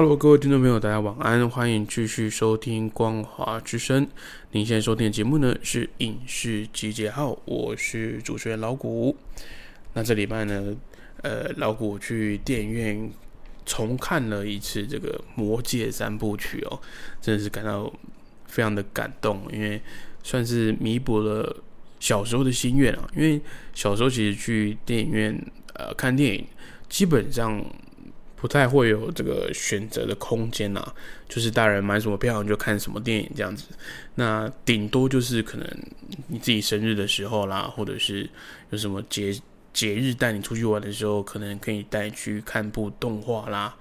Hello，各位听众朋友，大家晚安，欢迎继续收听《光华之声》。您现在收听的节目呢是《影视集结号》，我是主持人老谷。那这礼拜呢，呃，老谷去电影院重看了一次这个《魔戒》三部曲哦，真的是感到非常的感动，因为算是弥补了小时候的心愿啊。因为小时候其实去电影院呃看电影，基本上。不太会有这个选择的空间呐，就是大人买什么票你就看什么电影这样子。那顶多就是可能你自己生日的时候啦，或者是有什么节节日带你出去玩的时候，可能可以带去看部动画啦。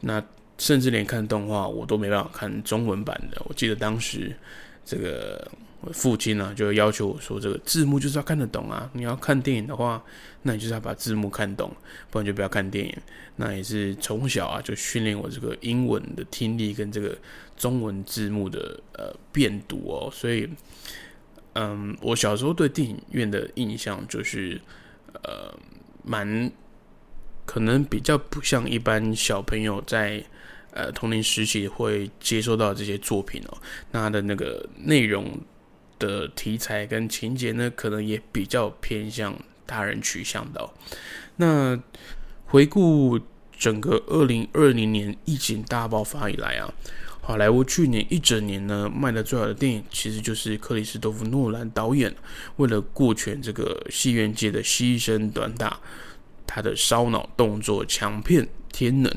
那甚至连看动画我都没办法看中文版的。我记得当时这个。父亲呢，就要求我说：“这个字幕就是要看得懂啊！你要看电影的话，那你就是要把字幕看懂，不然就不要看电影。”那也是从小啊，就训练我这个英文的听力跟这个中文字幕的呃辨读哦。所以，嗯，我小时候对电影院的印象就是呃，蛮可能比较不像一般小朋友在呃童年时期会接收到这些作品哦。那它的那个内容。的题材跟情节呢，可能也比较偏向大人取向的。那回顾整个二零二零年疫情大爆发以来啊，好莱坞去年一整年呢卖的最好的电影，其实就是克里斯多夫诺兰导演为了顾全这个戏院界的牺牲短打，他的烧脑动作强片《天能》。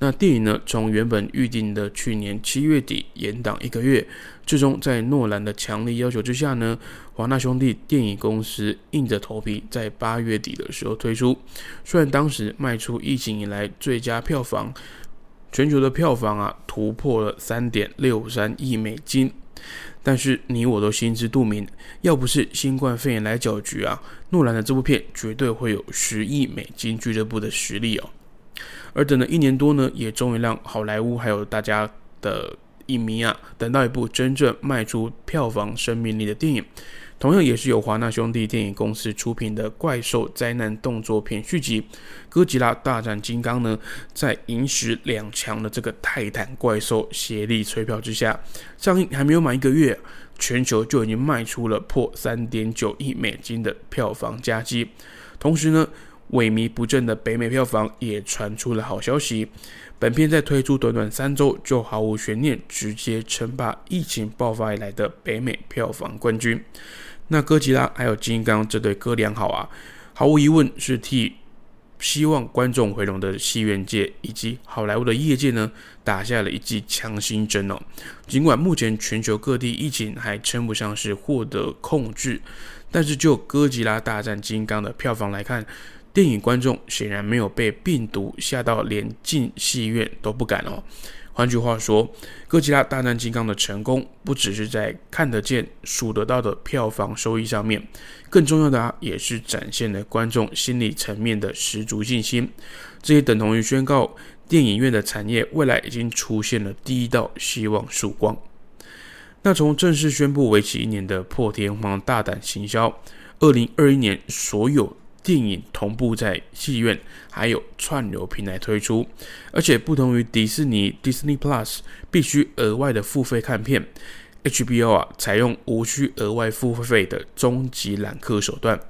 那电影呢，从原本预定的去年七月底延档一个月。最终，在诺兰的强力要求之下呢，华纳兄弟电影公司硬着头皮在八月底的时候推出。虽然当时卖出疫情以来最佳票房，全球的票房啊突破了三点六三亿美金，但是你我都心知肚明，要不是新冠肺炎来搅局啊，诺兰的这部片绝对会有十亿美金俱乐部的实力哦。而等了一年多呢，也终于让好莱坞还有大家的。影迷啊，等到一部真正卖出票房生命力的电影，同样也是由华纳兄弟电影公司出品的怪兽灾难动作片续集《哥吉拉大战金刚》呢，在银石两强的这个泰坦怪兽协力催票之下，上映还没有满一个月，全球就已经卖出了破三点九亿美金的票房佳绩，同时呢。萎靡不振的北美票房也传出了好消息。本片在推出短短三周就毫无悬念，直接称霸疫情爆发以来的北美票房冠军。那哥吉拉还有金刚这对哥俩好啊，毫无疑问是替希望观众回笼的戏院界以及好莱坞的业界呢打下了一剂强心针哦。尽管目前全球各地疫情还称不上是获得控制，但是就哥吉拉大战金刚的票房来看。电影观众显然没有被病毒吓到，连进戏院都不敢哦。换句话说，《哥吉拉大战金刚》的成功不只是在看得见、数得到的票房收益上面，更重要的啊，也是展现了观众心理层面的十足信心。这也等同于宣告电影院的产业未来已经出现了第一道希望曙光。那从正式宣布为期一年的破天荒大胆行销，二零二一年所有。电影同步在戏院还有串流平台推出，而且不同于迪士尼 Disney Plus 必须额外的付费看片，HBO 啊采用无需额外付费的终极揽客手段。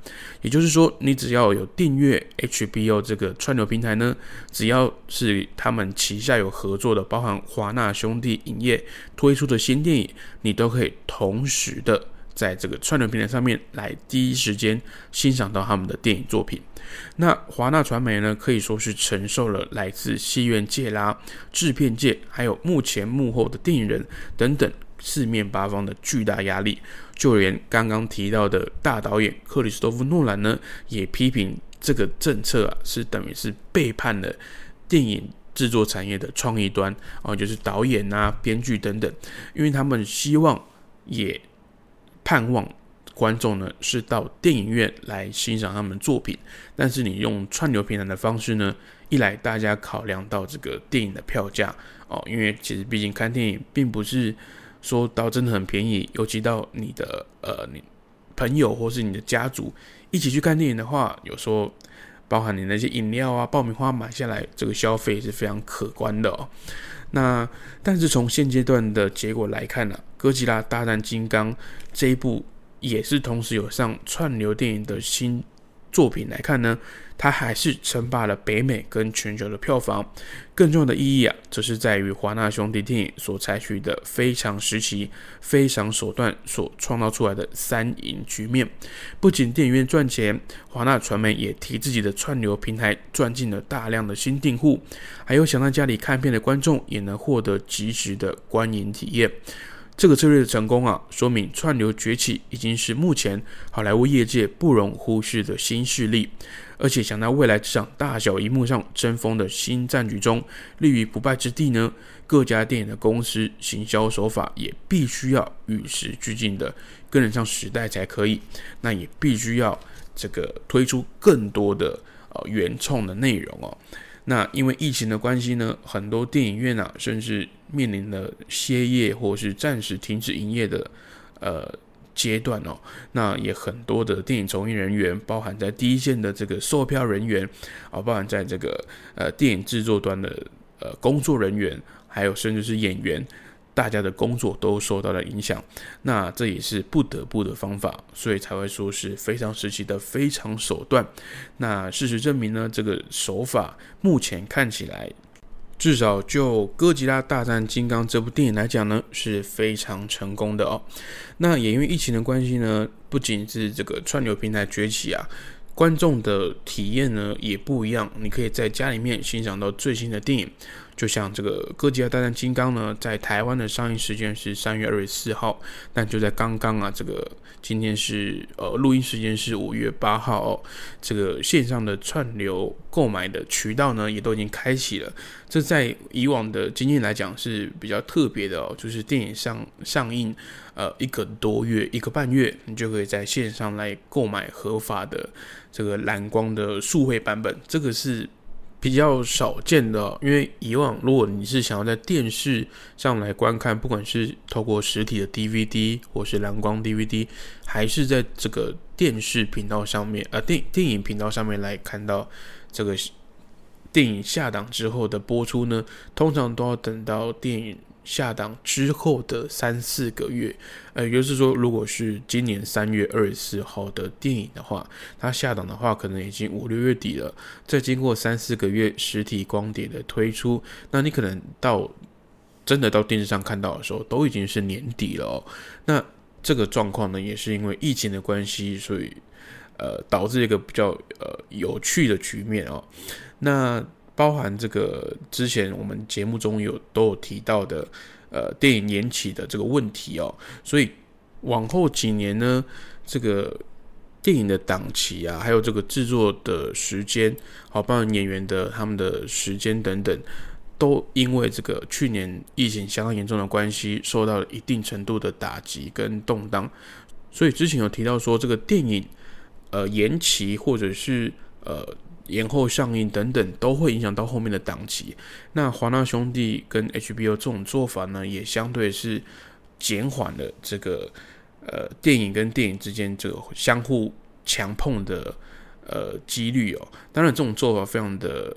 也就是说，你只要有订阅 HBO 这个串流平台呢，只要是他们旗下有合作的，包含华纳兄弟影业推出的新电影，你都可以同时的。在这个串流平台上面来第一时间欣赏到他们的电影作品。那华纳传媒呢，可以说是承受了来自戏院界啦、制片界，还有目前幕后的电影人等等四面八方的巨大压力。就连刚刚提到的大导演克里斯多夫诺兰呢，也批评这个政策啊，是等于是背叛了电影制作产业的创意端啊，就是导演啊、编剧等等，因为他们希望也盼望观众呢是到电影院来欣赏他们作品，但是你用串流平台的方式呢，一来大家考量到这个电影的票价哦，因为其实毕竟看电影并不是说到真的很便宜，尤其到你的呃你朋友或是你的家族一起去看电影的话，有时候包含你那些饮料啊、爆米花买下来，这个消费是非常可观的哦。那但是从现阶段的结果来看呢，《哥吉拉大战金刚》这一部。也是同时有上串流电影的新作品来看呢，它还是称霸了北美跟全球的票房。更重要的意义啊，则是在于华纳兄弟电影所采取的非常时期、非常手段所创造出来的三赢局面。不仅电影院赚钱，华纳传媒也替自己的串流平台赚进了大量的新订户，还有想在家里看片的观众也能获得及时的观影体验。这个策略的成功啊，说明串流崛起已经是目前好莱坞业界不容忽视的新势力。而且想在未来这场大小荧幕上争锋的新战局中立于不败之地呢，各家电影的公司行销手法也必须要与时俱进的跟得上时代才可以。那也必须要这个推出更多的呃原创的内容哦。那因为疫情的关系呢，很多电影院啊，甚至面临了歇业或是暂时停止营业的呃阶段哦。那也很多的电影从业人员，包含在第一线的这个售票人员啊，包含在这个呃电影制作端的呃工作人员，还有甚至是演员。大家的工作都受到了影响，那这也是不得不的方法，所以才会说是非常时期的非常手段。那事实证明呢，这个手法目前看起来，至少就《哥吉拉大战金刚》这部电影来讲呢，是非常成功的哦。那也因为疫情的关系呢，不仅是这个串流平台崛起啊。观众的体验呢也不一样，你可以在家里面欣赏到最新的电影，就像这个《哥吉拉大战金刚》呢，在台湾的上映时间是三月二十四号，但就在刚刚啊，这个今天是呃录音时间是五月八号，哦，这个线上的串流购买的渠道呢也都已经开启了，这在以往的经验来讲是比较特别的哦，就是电影上上映呃一个多月一个半月，你就可以在线上来购买合法的。这个蓝光的数位版本，这个是比较少见的。因为以往，如果你是想要在电视上来观看，不管是透过实体的 DVD 或是蓝光 DVD，还是在这个电视频道上面，呃，电电影频道上面来看到这个电影下档之后的播出呢，通常都要等到电影。下档之后的三四个月，呃，也就是说，如果是今年三月二十四号的电影的话，它下档的话，可能已经五六月底了。再经过三四个月实体光碟的推出，那你可能到真的到电视上看到的时候，都已经是年底了哦。那这个状况呢，也是因为疫情的关系，所以呃，导致一个比较呃有趣的局面哦。那包含这个之前我们节目中有都有提到的，呃，电影延期的这个问题哦，所以往后几年呢，这个电影的档期啊，还有这个制作的时间，好，包含演员的他们的时间等等，都因为这个去年疫情相当严重的关系，受到了一定程度的打击跟动荡，所以之前有提到说，这个电影呃延期或者是呃。延后上映等等都会影响到后面的档期。那华纳兄弟跟 HBO 这种做法呢，也相对是减缓了这个呃电影跟电影之间这个相互强碰的呃几率哦。当然，这种做法非常的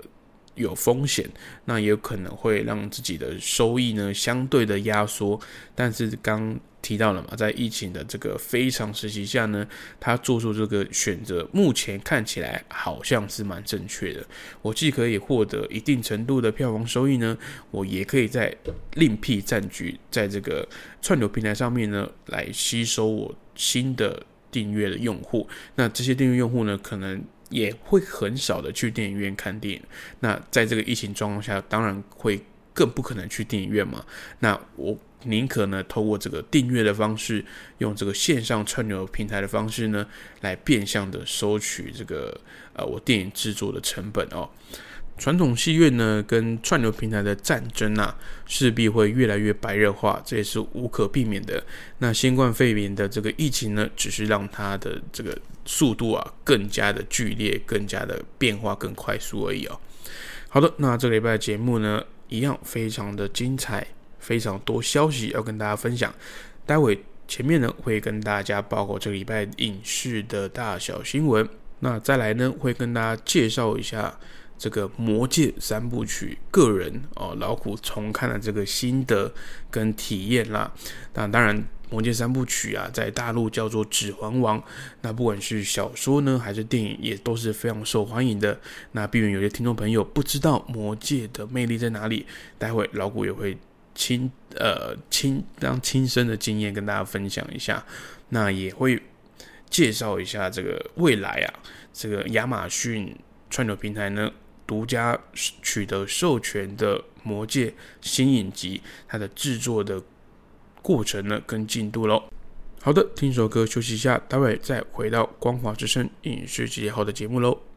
有风险，那也有可能会让自己的收益呢相对的压缩。但是刚提到了嘛，在疫情的这个非常时期下呢，他做出这个选择，目前看起来好像是蛮正确的。我既可以获得一定程度的票房收益呢，我也可以在另辟战局，在这个串流平台上面呢，来吸收我新的订阅的用户。那这些订阅用户呢，可能也会很少的去电影院看电影。那在这个疫情状况下，当然会更不可能去电影院嘛。那我宁可呢，透过这个订阅的方式，用这个线上串流平台的方式呢，来变相的收取这个呃我电影制作的成本哦。传统戏院呢，跟串流平台的战争啊，势必会越来越白热化，这也是无可避免的。那新冠肺炎的这个疫情呢，只是让它的这个速度啊，更加的剧烈，更加的变化更快速而已哦。好的，那这个礼拜的节目呢，一样非常的精彩，非常多消息要跟大家分享。待会前面呢，会跟大家报告这个礼拜影视的大小新闻。那再来呢，会跟大家介绍一下。这个《魔戒》三部曲，个人哦，老虎重看了这个心得跟体验啦。那当然，《魔戒》三部曲啊，在大陆叫做《指环王》，那不管是小说呢，还是电影，也都是非常受欢迎的。那避免有些听众朋友不知道《魔戒》的魅力在哪里，待会老谷也会亲呃亲让亲身的经验跟大家分享一下。那也会介绍一下这个未来啊，这个亚马逊串流平台呢。独家取得授权的《魔戒》新影集，它的制作的过程呢跟进度喽。好的，听首歌休息一下，待会再回到《光华之声》影视集结号的节目喽。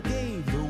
gave the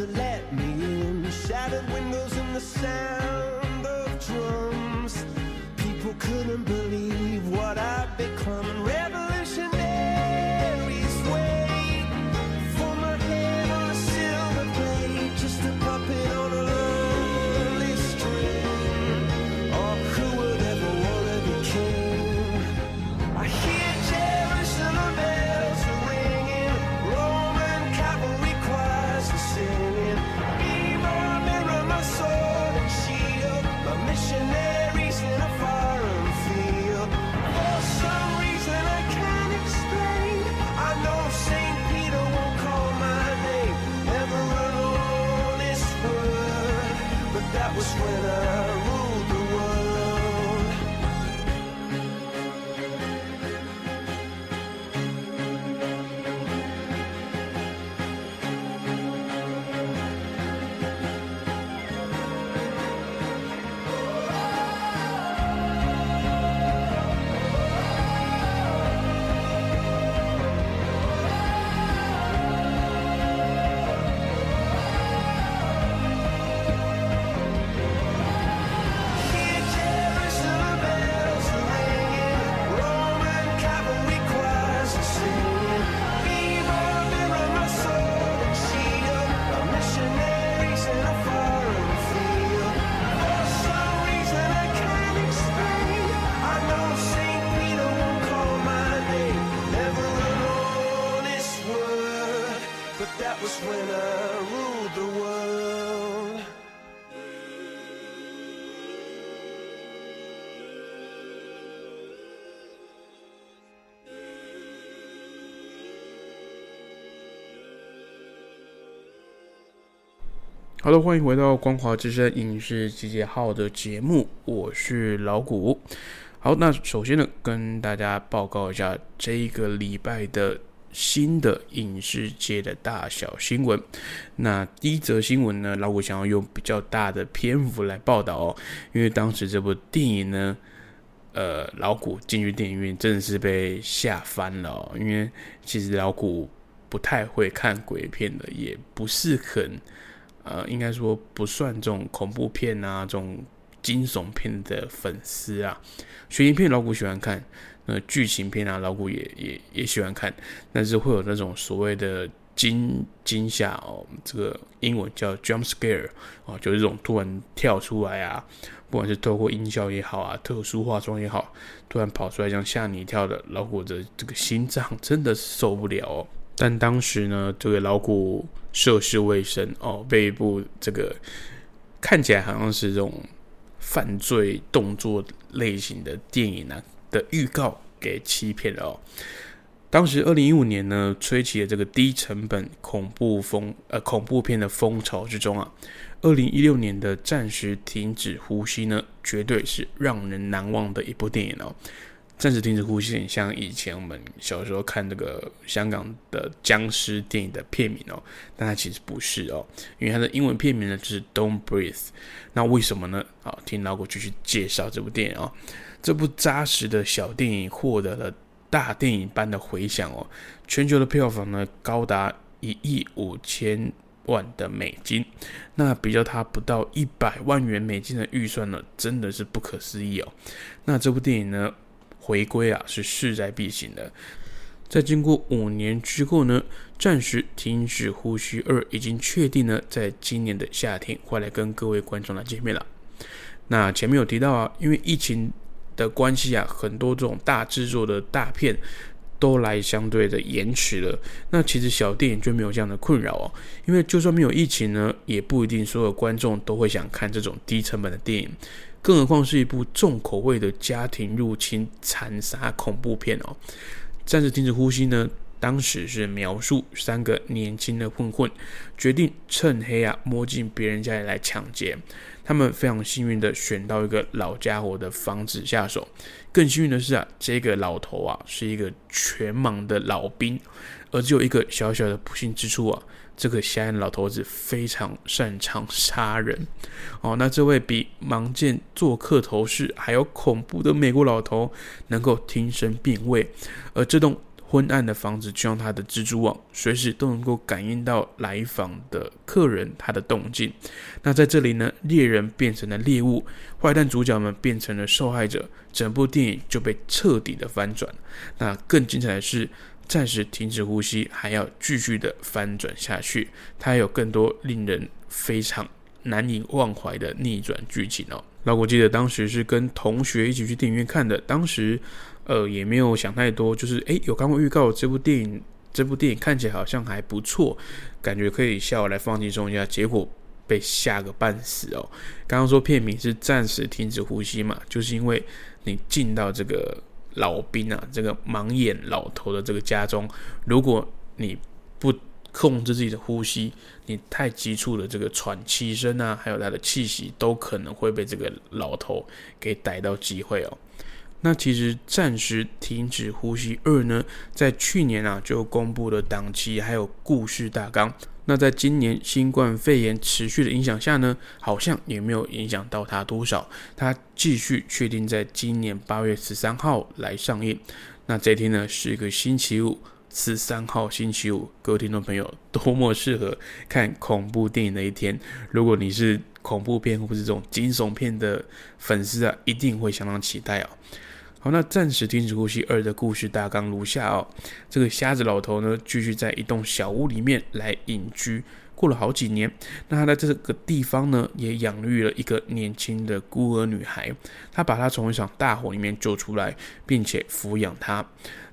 to let me in. Shattered windows and the sound of drums. People couldn't believe. 好的，欢迎回到光华之声影视集结号的节目，我是老谷。好，那首先呢，跟大家报告一下这一个礼拜的新的影视界的大小新闻。那第一则新闻呢，老谷想要用比较大的篇幅来报道哦，因为当时这部电影呢，呃，老谷进去电影院真的是被吓翻了，因为其实老谷不太会看鬼片的，也不是很。呃，应该说不算这种恐怖片啊，这种惊悚片的粉丝啊，悬疑片老古喜欢看，那剧情片啊老古也也也喜欢看，但是会有那种所谓的惊惊吓哦，这个英文叫 jump scare 哦，就是这种突然跳出来啊，不管是透过音效也好啊，特殊化妆也好，突然跑出来这样吓你一跳的，老古的这个心脏真的是受不了哦。但当时呢，这个老古涉世未深哦，被一部这个看起来好像是这种犯罪动作类型的电影呢的预告给欺骗了哦。当时二零一五年呢，吹起了这个低成本恐怖风呃恐怖片的风潮之中啊，二零一六年的暂时停止呼吸呢，绝对是让人难忘的一部电影哦。暂时停止呼吸，像以前我们小时候看那个香港的僵尸电影的片名哦，但它其实不是哦，因为它的英文片名呢就是 Don't Breathe。那为什么呢？好，听老谷继续介绍这部电影哦。这部扎实的小电影获得了大电影般的回响哦，全球的票房呢高达一亿五千万的美金，那比较它不到一百万元美金的预算呢，真的是不可思议哦。那这部电影呢？回归啊是势在必行的，在经过五年之后呢，暂时停止呼吸二已经确定呢，在今年的夏天会来跟各位观众来见面了。那前面有提到啊，因为疫情的关系啊，很多这种大制作的大片都来相对的延迟了。那其实小电影就没有这样的困扰哦，因为就算没有疫情呢，也不一定所有观众都会想看这种低成本的电影。更何况是一部重口味的家庭入侵残杀恐怖片哦！暂时停止呼吸呢？当时是描述三个年轻的混混决定趁黑啊摸进别人家里来抢劫。他们非常幸运的选到一个老家伙的房子下手。更幸运的是啊，这个老头啊是一个全盲的老兵，而只有一个小小的不幸之处啊。这个瞎眼老头子非常擅长杀人哦。那这位比盲剑做客头饰还要恐怖的美国老头，能够听声辨位，而这栋昏暗的房子就像他的蜘蛛网，随时都能够感应到来访的客人他的动静。那在这里呢，猎人变成了猎物，坏蛋主角们变成了受害者，整部电影就被彻底的翻转。那更精彩的是。暂时停止呼吸，还要继续的翻转下去。它有更多令人非常难以忘怀的逆转剧情哦。那我记得当时是跟同学一起去电影院看的，当时呃也没有想太多，就是诶有看过预告，这部电影这部电影看起来好像还不错，感觉可以下午来放轻松一下，结果被吓个半死哦。刚刚说片名是暂时停止呼吸嘛，就是因为你进到这个。老兵啊，这个盲眼老头的这个家中，如果你不控制自己的呼吸，你太急促的这个喘气声啊，还有他的气息，都可能会被这个老头给逮到机会哦。那其实暂时停止呼吸二呢，在去年啊就公布了档期还有故事大纲。那在今年新冠肺炎持续的影响下呢，好像也没有影响到它多少。它继续确定在今年八月十三号来上映。那这天呢是一个星期五，十三号星期五，各位听众朋友，多么适合看恐怖电影的一天！如果你是恐怖片或是这种惊悚片的粉丝啊，一定会相当期待哦。好，那暂时停止呼吸二的故事大纲如下哦。这个瞎子老头呢，继续在一栋小屋里面来隐居，过了好几年。那他在这个地方呢，也养育了一个年轻的孤儿女孩。他把她从一场大火里面救出来，并且抚养她。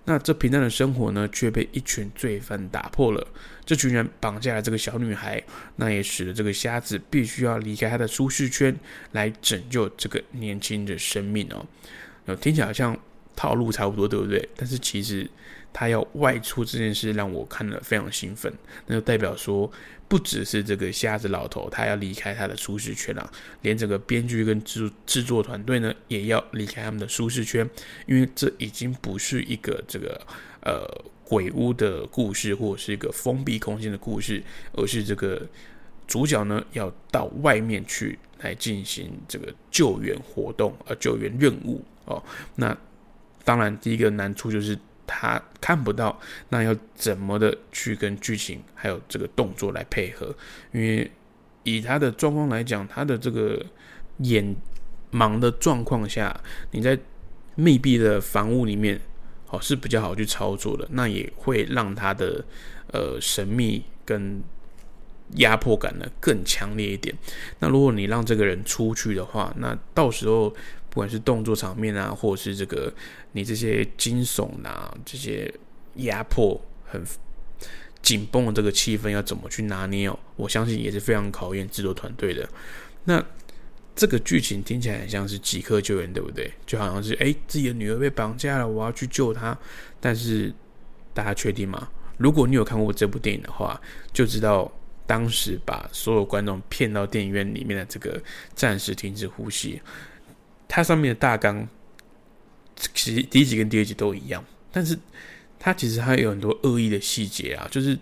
那这平淡的生活呢，却被一群罪犯打破了。这群人绑架了这个小女孩，那也使得这个瞎子必须要离开他的舒适圈，来拯救这个年轻的生命哦。听起来好像套路差不多，对不对？但是其实他要外出这件事让我看了非常兴奋，那就代表说不只是这个瞎子老头，他要离开他的舒适圈啊，连整个编剧跟制制作团队呢，也要离开他们的舒适圈，因为这已经不是一个这个呃鬼屋的故事，或者是一个封闭空间的故事，而是这个主角呢要到外面去来进行这个救援活动，呃，救援任务哦。那当然，第一个难处就是。他看不到，那要怎么的去跟剧情还有这个动作来配合？因为以他的状况来讲，他的这个眼盲的状况下，你在密闭的房屋里面，哦是比较好去操作的。那也会让他的呃神秘跟压迫感呢更强烈一点。那如果你让这个人出去的话，那到时候。不管是动作场面啊，或者是这个你这些惊悚啊，这些压迫很紧绷的这个气氛要怎么去拿捏哦？我相信也是非常考验制作团队的。那这个剧情听起来很像是即刻救援，对不对？就好像是哎，自己的女儿被绑架了，我要去救她。但是大家确定吗？如果你有看过这部电影的话，就知道当时把所有观众骗到电影院里面的这个暂时停止呼吸。它上面的大纲，其实第一集跟第二集都一样，但是它其实还有很多恶意的细节啊，就是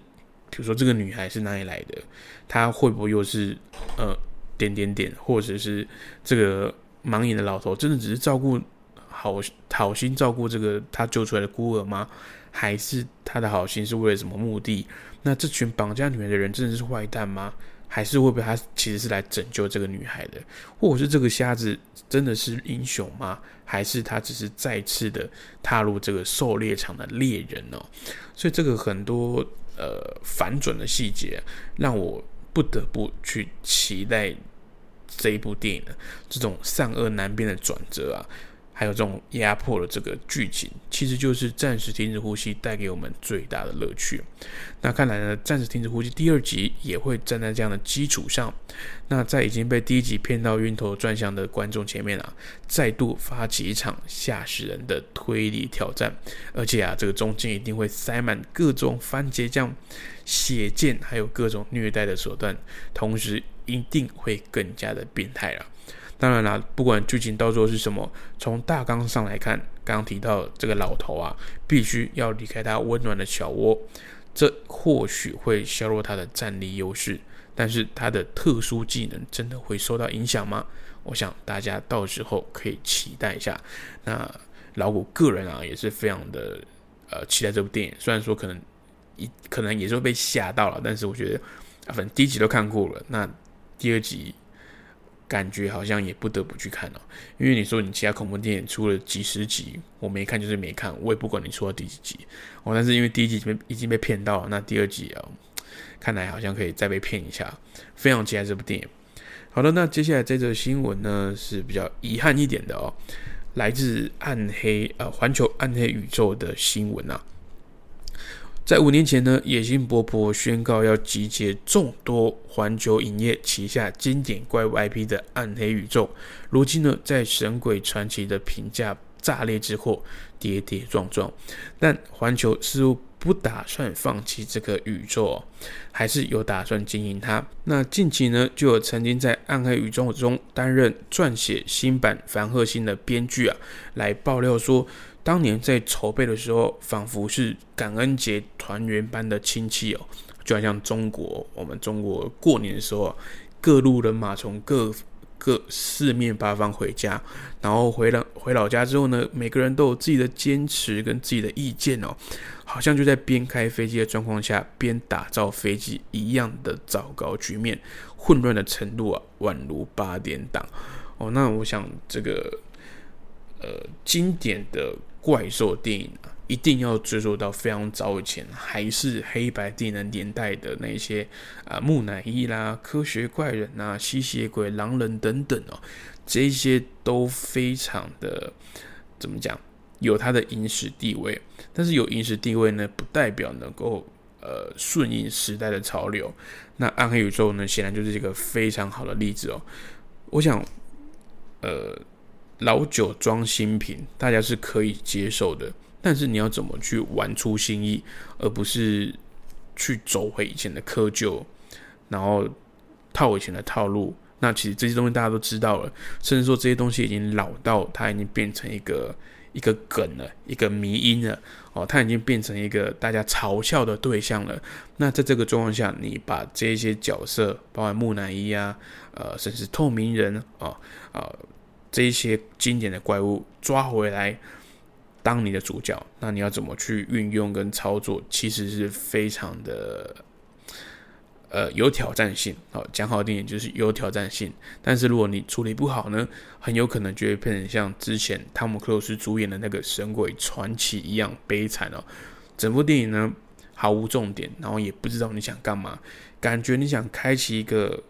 比如说这个女孩是哪里来的，她会不会又是呃点点点，或者是这个盲眼的老头真的只是照顾好好心照顾这个他救出来的孤儿吗？还是他的好心是为了什么目的？那这群绑架女孩的人真的是坏蛋吗？还是会不会他其实是来拯救这个女孩的，或者是这个瞎子真的是英雄吗？还是他只是再次的踏入这个狩猎场的猎人哦？所以这个很多呃反转的细节，让我不得不去期待这一部电影的这种善恶难辨的转折啊。还有这种压迫的这个剧情，其实就是暂时停止呼吸带给我们最大的乐趣。那看来呢，暂时停止呼吸第二集也会站在这样的基础上。那在已经被第一集骗到晕头转向的观众前面啊，再度发起一场吓死人的推理挑战。而且啊，这个中间一定会塞满各种番茄酱、血溅，还有各种虐待的手段，同时一定会更加的变态了。当然啦，不管剧情到最后是什么，从大纲上来看，刚刚提到这个老头啊，必须要离开他温暖的小窝，这或许会削弱他的战力优势，但是他的特殊技能真的会受到影响吗？我想大家到时候可以期待一下。那老谷个人啊，也是非常的呃期待这部电影，虽然说可能一可能也是会被吓到了，但是我觉得啊，反正第一集都看过了，那第二集。感觉好像也不得不去看了，因为你说你其他恐怖电影出了几十集，我没看就是没看，我也不管你出到第几集哦。但是因为第一集已经已经被骗到了，那第二集啊，看来好像可以再被骗一下，非常期待这部电影。好的，那接下来这则新闻呢是比较遗憾一点的哦，来自暗黑呃环球暗黑宇宙的新闻啊。在五年前呢，野心勃勃宣告要集结众多环球影业旗下经典怪物 IP 的暗黑宇宙，如今呢，在《神鬼传奇》的评价炸裂之后，跌跌撞撞，但环球似乎不打算放弃这个宇宙，还是有打算经营它。那近期呢，就有曾经在暗黑宇宙中担任撰写新版《凡赫星》的编剧啊，来爆料说。当年在筹备的时候，仿佛是感恩节团圆般的亲戚哦，就好像中国，我们中国过年的时候，各路人马从各各四面八方回家，然后回了回老家之后呢，每个人都有自己的坚持跟自己的意见哦，好像就在边开飞机的状况下边打造飞机一样的糟糕局面，混乱的程度啊，宛如八点档哦。那我想这个呃经典的。怪兽电影啊，一定要追溯到非常早以前，还是黑白电影年代的那些啊木乃伊啦、科学怪人啊、吸血鬼、狼人等等哦，这些都非常的怎么讲，有它的影史地位。但是有影史地位呢，不代表能够呃顺应时代的潮流。那暗黑宇宙呢，显然就是一个非常好的例子哦。我想，呃。老酒装新品，大家是可以接受的，但是你要怎么去玩出新意，而不是去走回以前的窠臼，然后套以前的套路。那其实这些东西大家都知道了，甚至说这些东西已经老到它已经变成一个一个梗了，一个迷音了哦，它已经变成一个大家嘲笑的对象了。那在这个状况下，你把这些角色，包括木乃伊啊，呃，甚至透明人啊啊这一些经典的怪物抓回来当你的主角，那你要怎么去运用跟操作，其实是非常的。呃，有挑战性，好讲好电影就是有挑战性。但是如果你处理不好呢，很有可能就会变成像之前汤姆克鲁斯主演的那个《神鬼传奇》一样悲惨哦。整部电影呢毫无重点，然后也不知道你想干嘛，感觉你想开启一个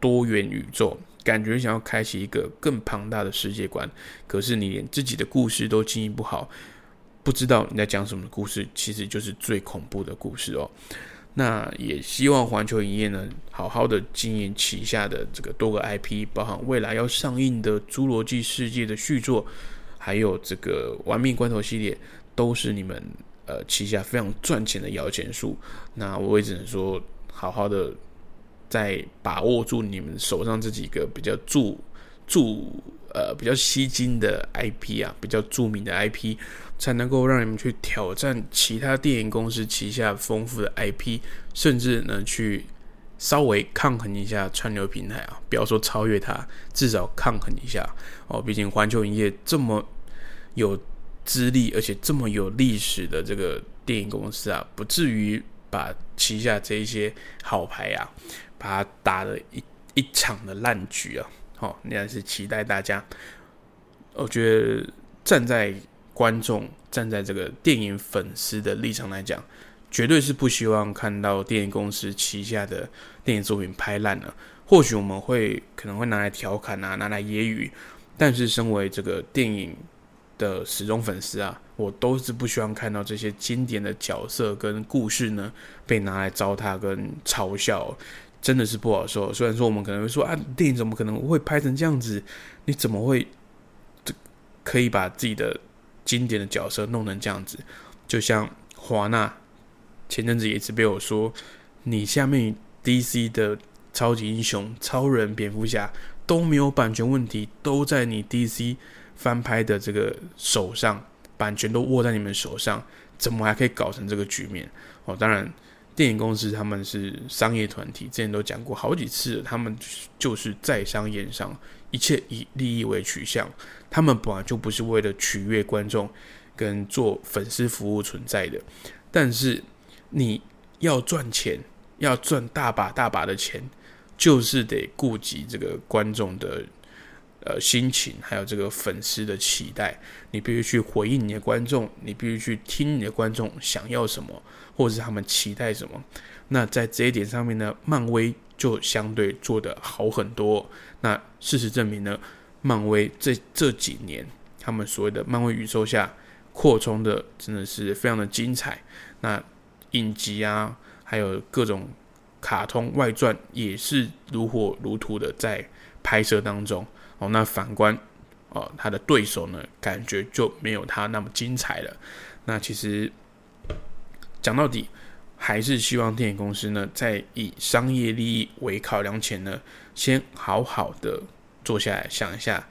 多元宇宙，感觉想要开启一个更庞大的世界观，可是你连自己的故事都经营不好，不知道你在讲什么故事，其实就是最恐怖的故事哦。那也希望环球影业呢，好好的经营旗下的这个多个 IP，包含未来要上映的《侏罗纪世界》的续作，还有这个《玩命关头》系列，都是你们呃旗下非常赚钱的摇钱树。那我也只能说，好好的在把握住你们手上这几个比较著著呃比较吸睛的 IP 啊，比较著名的 IP。才能够让你们去挑战其他电影公司旗下丰富的 IP，甚至呢去稍微抗衡一下串流平台啊，不要说超越它，至少抗衡一下哦。毕竟环球影业这么有资历，而且这么有历史的这个电影公司啊，不至于把旗下这一些好牌啊，把它打了一一场的烂局啊。好，那还是期待大家。我觉得站在。观众站在这个电影粉丝的立场来讲，绝对是不希望看到电影公司旗下的电影作品拍烂了。或许我们会可能会拿来调侃啊，拿来揶揄，但是身为这个电影的始终粉丝啊，我都是不希望看到这些经典的角色跟故事呢被拿来糟蹋跟嘲笑，真的是不好受。虽然说我们可能会说啊，电影怎么可能会拍成这样子？你怎么会这可以把自己的经典的角色弄成这样子，就像华纳前阵子也一直被我说，你下面 DC 的超级英雄、超人、蝙蝠侠都没有版权问题，都在你 DC 翻拍的这个手上，版权都握在你们手上，怎么还可以搞成这个局面？哦，当然，电影公司他们是商业团体，之前都讲过好几次，他们就是在商言商。一切以利益为取向，他们本来就不是为了取悦观众跟做粉丝服务存在的。但是你要赚钱，要赚大把大把的钱，就是得顾及这个观众的呃心情，还有这个粉丝的期待。你必须去回应你的观众，你必须去听你的观众想要什么，或者是他们期待什么。那在这一点上面呢，漫威。就相对做的好很多。那事实证明呢，漫威这这几年他们所谓的漫威宇宙下扩充的真的是非常的精彩。那影集啊，还有各种卡通外传也是如火如荼的在拍摄当中。哦，那反观哦，他的对手呢，感觉就没有他那么精彩了。那其实讲到底。还是希望电影公司呢，在以商业利益为考量前呢，先好好的坐下来想一下，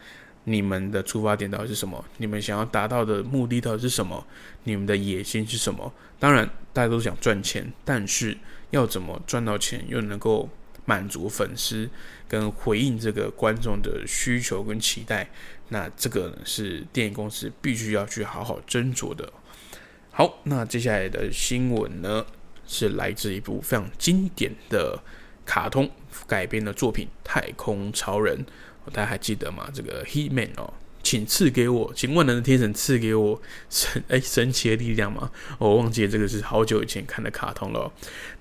你们的出发点到底是什么？你们想要达到的目的到底是什么？你们的野心是什么？当然，大家都想赚钱，但是要怎么赚到钱，又能够满足粉丝跟回应这个观众的需求跟期待？那这个，是电影公司必须要去好好斟酌的。好，那接下来的新闻呢？是来自一部非常经典的卡通改编的作品《太空超人》，大家还记得吗？这个 He Man 哦，请赐给我，请万能的天神赐给我神哎神奇的力量吗？我忘记这个是好久以前看的卡通了。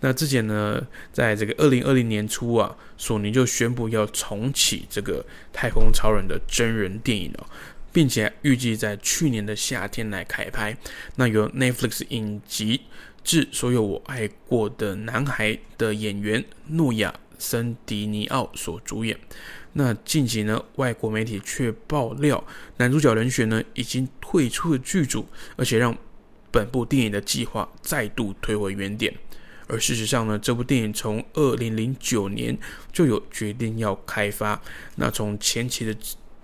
那之前呢，在这个二零二零年初啊，索尼就宣布要重启这个太空超人的真人电影哦，并且预计在去年的夏天来开拍。那由 Netflix 影集。致所有我爱过的男孩的演员诺亚森迪尼奥所主演。那近期呢，外国媒体却爆料，男主角人选呢已经退出了剧组，而且让本部电影的计划再度退回原点。而事实上呢，这部电影从二零零九年就有决定要开发。那从前期的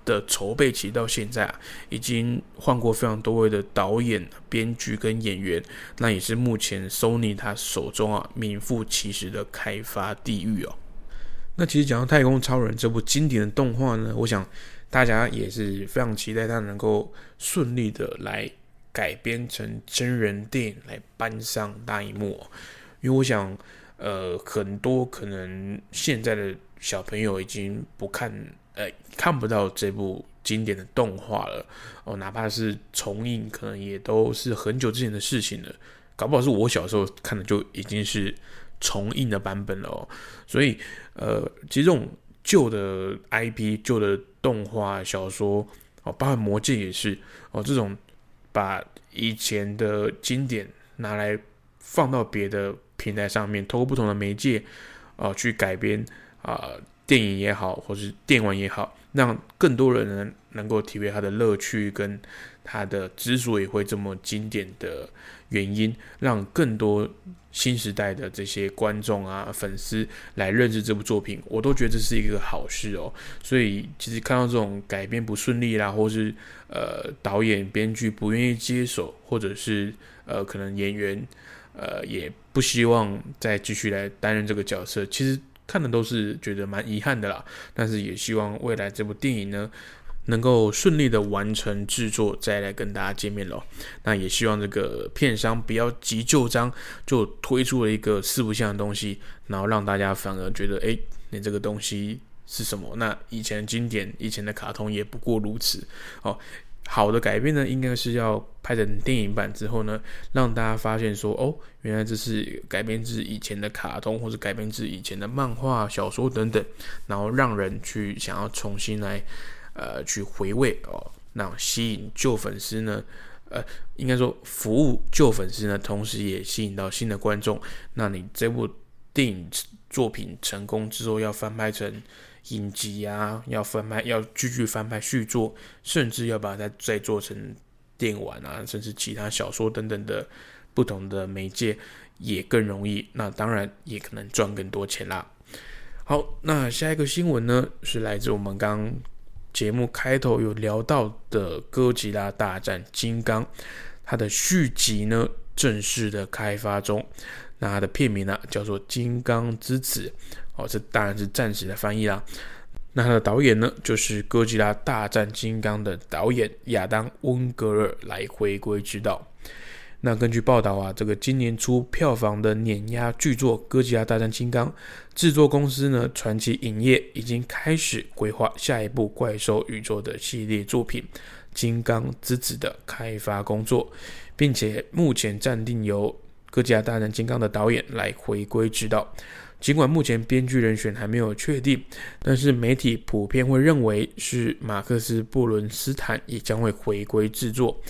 的筹备期到现在啊，已经换过非常多位的导演、编剧跟演员。那也是目前 Sony 他手中啊名副其实的开发地狱哦。那其实讲到《太空超人》这部经典的动画呢，我想大家也是非常期待它能够顺利的来改编成真人电影来搬上大荧幕。因为我想，呃，很多可能现在的小朋友已经不看，呃，看不到这部经典的动画了哦。哪怕是重映，可能也都是很久之前的事情了。搞不好是我小时候看的就已经是重映的版本了哦。所以，呃，其实这种旧的 IP、旧的动画小说哦，包括《魔戒》也是哦，这种把以前的经典拿来放到别的。平台上面，透过不同的媒介，啊，去改编啊，电影也好，或是电玩也好，让更多人能能够体会它的乐趣，跟它的之所以会这么经典的原因，让更多新时代的这些观众啊、粉丝来认识这部作品，我都觉得这是一个好事哦。所以，其实看到这种改编不顺利啦，或是呃导演、编剧不愿意接手，或者是呃可能演员。呃，也不希望再继续来担任这个角色。其实看的都是觉得蛮遗憾的啦，但是也希望未来这部电影呢，能够顺利的完成制作，再来跟大家见面喽。那也希望这个片商不要急就章，就推出了一个四不像的东西，然后让大家反而觉得，哎，你这个东西是什么？那以前经典，以前的卡通也不过如此哦。好的改变呢，应该是要拍成电影版之后呢，让大家发现说，哦，原来这是改编自以前的卡通，或者改编自以前的漫画、小说等等，然后让人去想要重新来，呃，去回味哦，那吸引旧粉丝呢，呃，应该说服务旧粉丝呢，同时也吸引到新的观众。那你这部电影作品成功之后，要翻拍成。影集啊，要翻拍，要继续翻拍续作，甚至要把它再做成电玩啊，甚至其他小说等等的不同的媒介也更容易。那当然也可能赚更多钱啦。好，那下一个新闻呢，是来自我们刚节目开头有聊到的《哥吉拉大战金刚》，它的续集呢正式的开发中。那它的片名呢叫做《金刚之子》。哦，这当然是暂时的翻译啦。那他的导演呢，就是《哥吉拉大战金刚》的导演亚当·温格尔来回归指导。那根据报道啊，这个今年初票房的碾压巨作《哥吉拉大战金刚》，制作公司呢传奇影业已经开始规划下一部怪兽宇宙的系列作品《金刚之子》的开发工作，并且目前暂定由《哥吉拉大战金刚》的导演来回归指导。尽管目前编剧人选还没有确定，但是媒体普遍会认为是马克思·布伦斯坦也将会回归制作。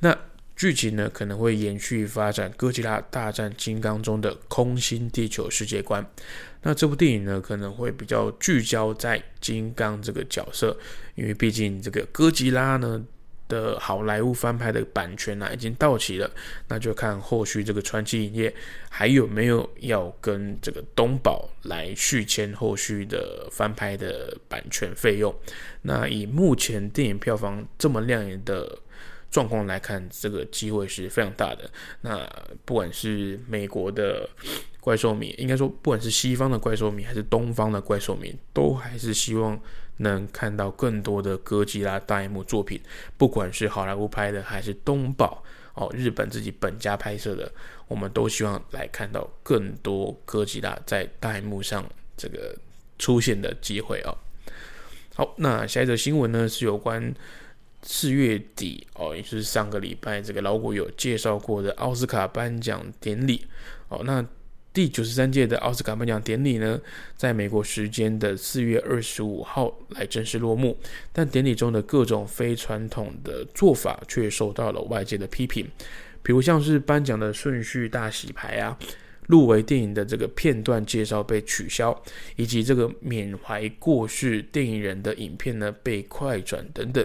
那剧情呢可能会延续发展《哥吉拉大战金刚》中的空心地球世界观。那这部电影呢可能会比较聚焦在金刚这个角色，因为毕竟这个哥吉拉呢。的好莱坞翻拍的版权呢已经到期了，那就看后续这个传奇影业还有没有要跟这个东宝来续签后续的翻拍的版权费用。那以目前电影票房这么亮眼的状况来看，这个机会是非常大的。那不管是美国的怪兽迷，应该说不管是西方的怪兽迷还是东方的怪兽迷，都还是希望。能看到更多的哥吉拉大银幕作品，不管是好莱坞拍的还是东宝哦，日本自己本家拍摄的，我们都希望来看到更多哥吉拉在大银幕上这个出现的机会哦。好，那下一则新闻呢是有关四月底哦，也就是上个礼拜这个老古有介绍过的奥斯卡颁奖典礼哦，那。第九十三届的奥斯卡颁奖典礼呢，在美国时间的四月二十五号来正式落幕，但典礼中的各种非传统的做法却受到了外界的批评，比如像是颁奖的顺序大洗牌啊，入围电影的这个片段介绍被取消，以及这个缅怀过世电影人的影片呢被快转等等。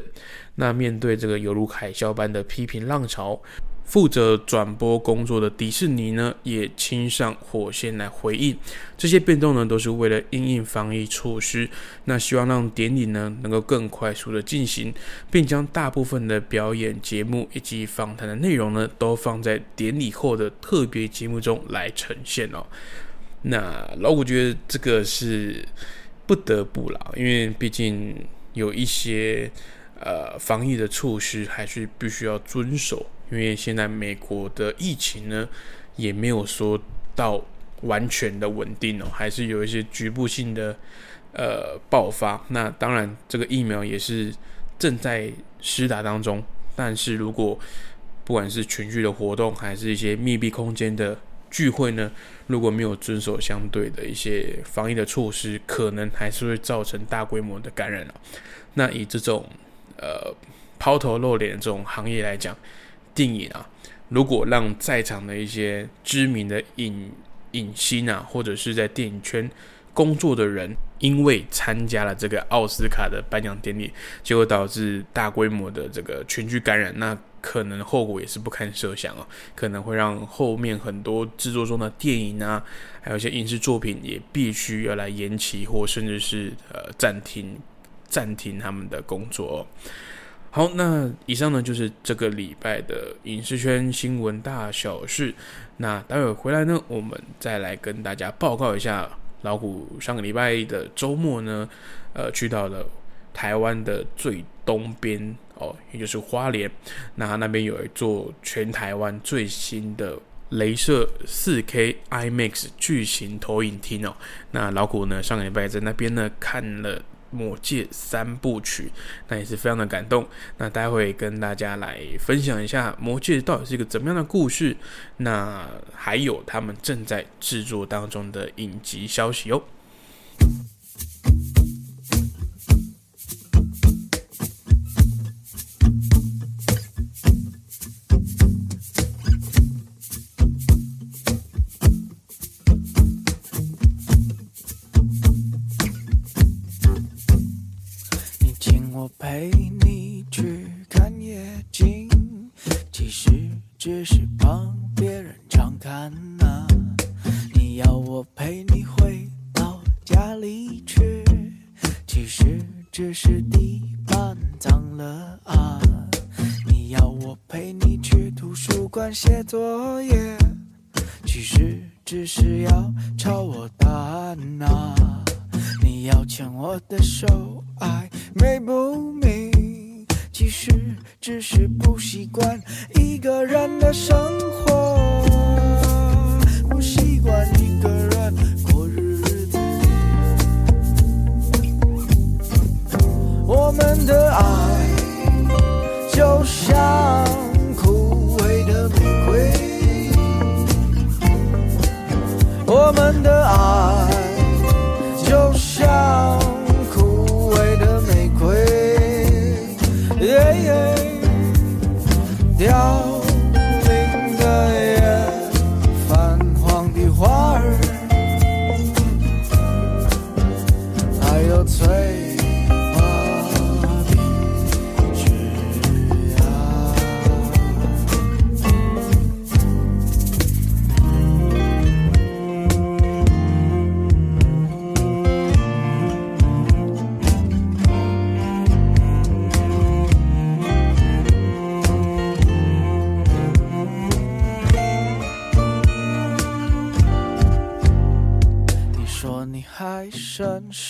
那面对这个犹如海啸般的批评浪潮。负责转播工作的迪士尼呢，也亲上火线来回应这些变动呢，都是为了应应防疫措施。那希望让典礼呢能够更快速的进行，并将大部分的表演节目以及访谈的内容呢，都放在典礼后的特别节目中来呈现哦。那老虎觉得这个是不得不啦，因为毕竟有一些呃防疫的措施还是必须要遵守。因为现在美国的疫情呢，也没有说到完全的稳定哦，还是有一些局部性的呃爆发。那当然，这个疫苗也是正在施打当中。但是如果不管是群聚的活动，还是一些密闭空间的聚会呢，如果没有遵守相对的一些防疫的措施，可能还是会造成大规模的感染了。那以这种呃抛头露脸这种行业来讲，电影啊，如果让在场的一些知名的影影星啊，或者是在电影圈工作的人，因为参加了这个奥斯卡的颁奖典礼，结果导致大规模的这个群聚感染，那可能后果也是不堪设想啊，可能会让后面很多制作中的电影啊，还有一些影视作品也必须要来延期，或甚至是呃暂停暂停他们的工作。好，那以上呢就是这个礼拜的影视圈新闻大小事。那待会回来呢，我们再来跟大家报告一下老虎上个礼拜的周末呢，呃，去到了台湾的最东边哦，也就是花莲。那那边有一座全台湾最新的镭射四 K IMAX 巨型投影厅哦。那老虎呢，上个礼拜在那边呢看了。魔戒三部曲，那也是非常的感动。那待会跟大家来分享一下魔戒到底是一个怎么样的故事。那还有他们正在制作当中的影集消息哦。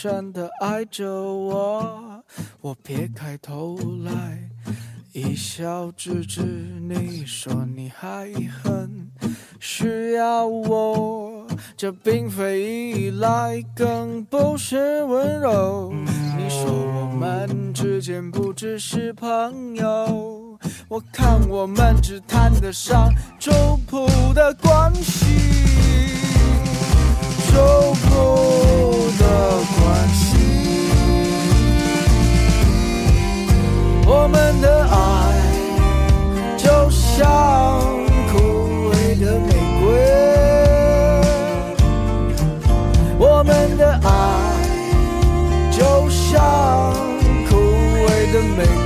深深的爱着我，我撇开头来，一笑置之。你说你还很需要我，这并非依赖，更不是温柔。你说我们之间不只是朋友，我看我们只谈得上周普的关系。受苦的关系，我们的爱就像枯萎的玫瑰，我们的爱就像枯萎的玫瑰。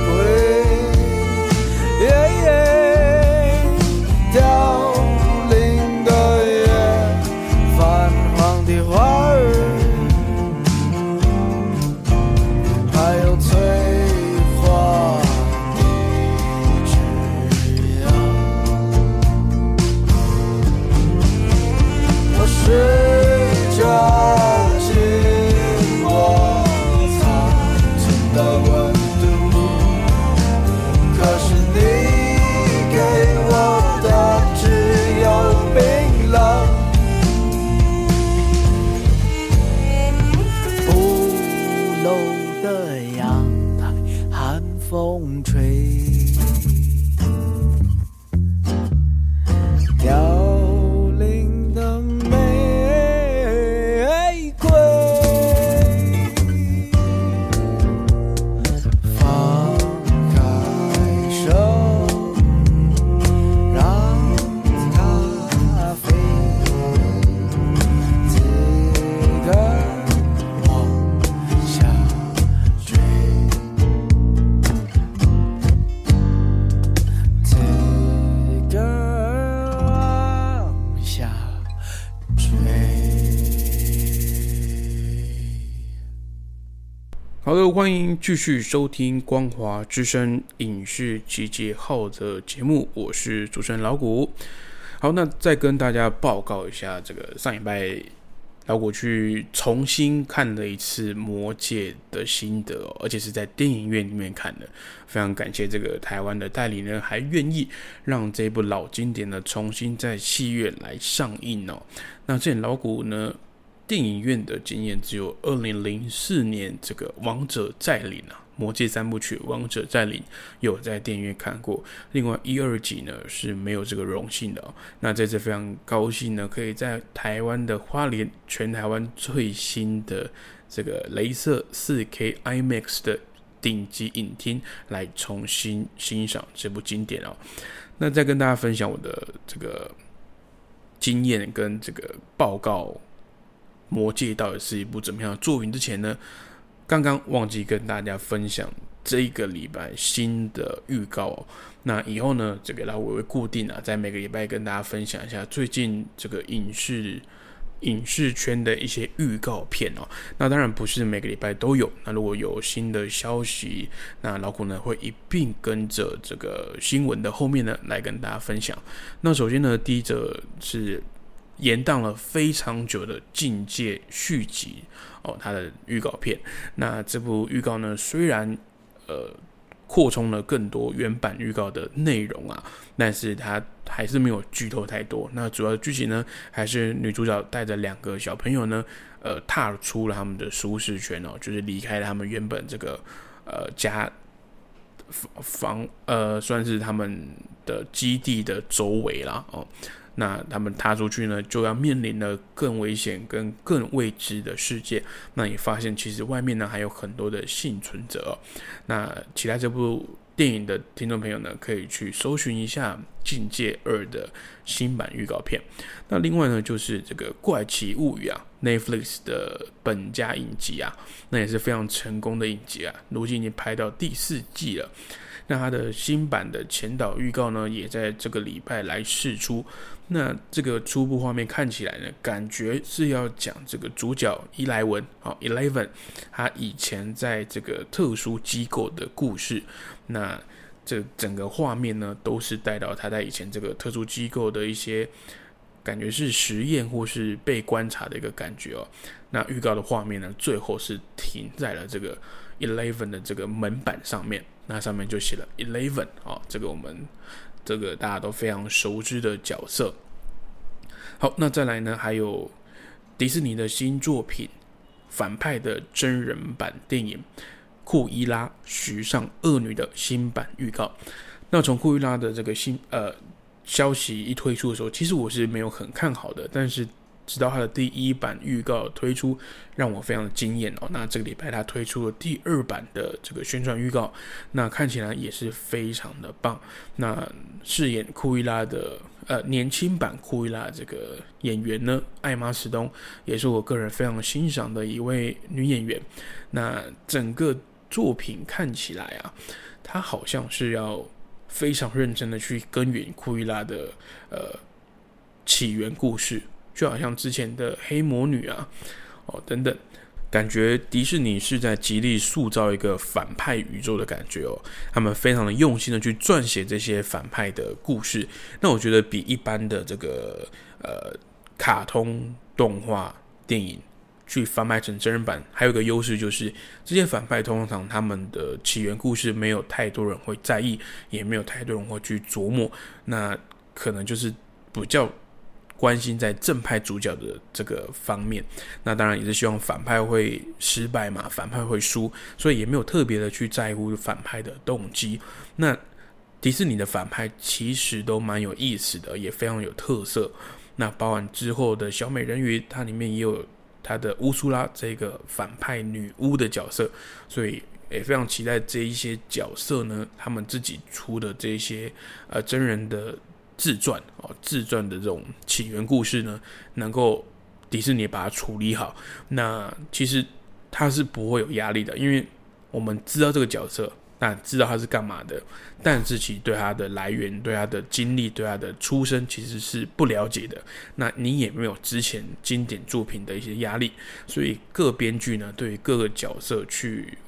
欢迎继续收听光华之声影视集结号的节目，我是主持人老谷。好，那再跟大家报告一下，这个上礼拜老谷去重新看了一次《魔戒》的心得、哦，而且是在电影院里面看的。非常感谢这个台湾的代理人，还愿意让这部老经典呢重新在戏院来上映哦。那这老谷呢？电影院的经验只有二零零四年这个《王者再临》啊，《魔戒三部曲》《王者再临》有在电影院看过，另外一二集呢是没有这个荣幸的哦。那这非常高兴呢，可以在台湾的花莲全台湾最新的这个镭射四 K IMAX 的顶级影厅来重新欣赏这部经典哦。那再跟大家分享我的这个经验跟这个报告。《魔戒》到底是一部怎么样的作品？之前呢，刚刚忘记跟大家分享这一个礼拜新的预告、那以后呢，这个老我会固定啊，在每个礼拜跟大家分享一下最近这个影视影视圈的一些预告片哦。那当然不是每个礼拜都有。那如果有新的消息，那老虎呢会一并跟着这个新闻的后面呢来跟大家分享。那首先呢，第一则是。延宕了非常久的《境界》续集哦，它的预告片。那这部预告呢，虽然呃扩充了更多原版预告的内容啊，但是它还是没有剧透太多。那主要剧情呢，还是女主角带着两个小朋友呢，呃，踏出了他们的舒适圈哦，就是离开了他们原本这个呃家房呃，算是他们的基地的周围啦哦。那他们踏出去呢，就要面临了更危险、跟更未知的世界。那也发现，其实外面呢还有很多的幸存者哦。那期待这部电影的听众朋友呢，可以去搜寻一下《境界二》的新版预告片。那另外呢，就是这个《怪奇物语》啊，Netflix 的本家影集啊，那也是非常成功的影集啊，如今已经拍到第四季了。那它的新版的前导预告呢，也在这个礼拜来试出。那这个初步画面看起来呢，感觉是要讲这个主角伊莱文，好，Eleven，他以前在这个特殊机构的故事。那这整个画面呢，都是带到他在以前这个特殊机构的一些感觉是实验或是被观察的一个感觉哦。那预告的画面呢，最后是停在了这个 Eleven 的这个门板上面，那上面就写了 Eleven，啊，这个我们。这个大家都非常熟知的角色。好，那再来呢？还有迪士尼的新作品反派的真人版电影《库伊拉时尚恶女》的新版预告。那从库伊拉的这个新呃消息一推出的时候，其实我是没有很看好的，但是。直到它的第一版预告推出，让我非常的惊艳哦。那这个礼拜它推出了第二版的这个宣传预告，那看起来也是非常的棒。那饰演库伊拉的呃年轻版库伊拉这个演员呢，艾玛史东也是我个人非常欣赏的一位女演员。那整个作品看起来啊，她好像是要非常认真的去根源库伊拉的呃起源故事。就好像之前的黑魔女啊，哦等等，感觉迪士尼是在极力塑造一个反派宇宙的感觉哦。他们非常的用心的去撰写这些反派的故事。那我觉得比一般的这个呃卡通动画电影去翻拍成真人版，还有一个优势就是这些反派通常他们的起源故事没有太多人会在意，也没有太多人会去琢磨。那可能就是比较。关心在正派主角的这个方面，那当然也是希望反派会失败嘛，反派会输，所以也没有特别的去在乎反派的动机。那迪士尼的反派其实都蛮有意思的，也非常有特色。那包含之后的小美人鱼，它里面也有它的乌苏拉这个反派女巫的角色，所以也非常期待这一些角色呢，他们自己出的这些呃真人的。自传哦，自传的这种起源故事呢，能够迪士尼把它处理好，那其实他是不会有压力的，因为我们知道这个角色，那知道他是干嘛的，但是其对他的来源、对他的经历、对他的出身其实是不了解的。那你也没有之前经典作品的一些压力，所以各编剧呢，对于各个角色去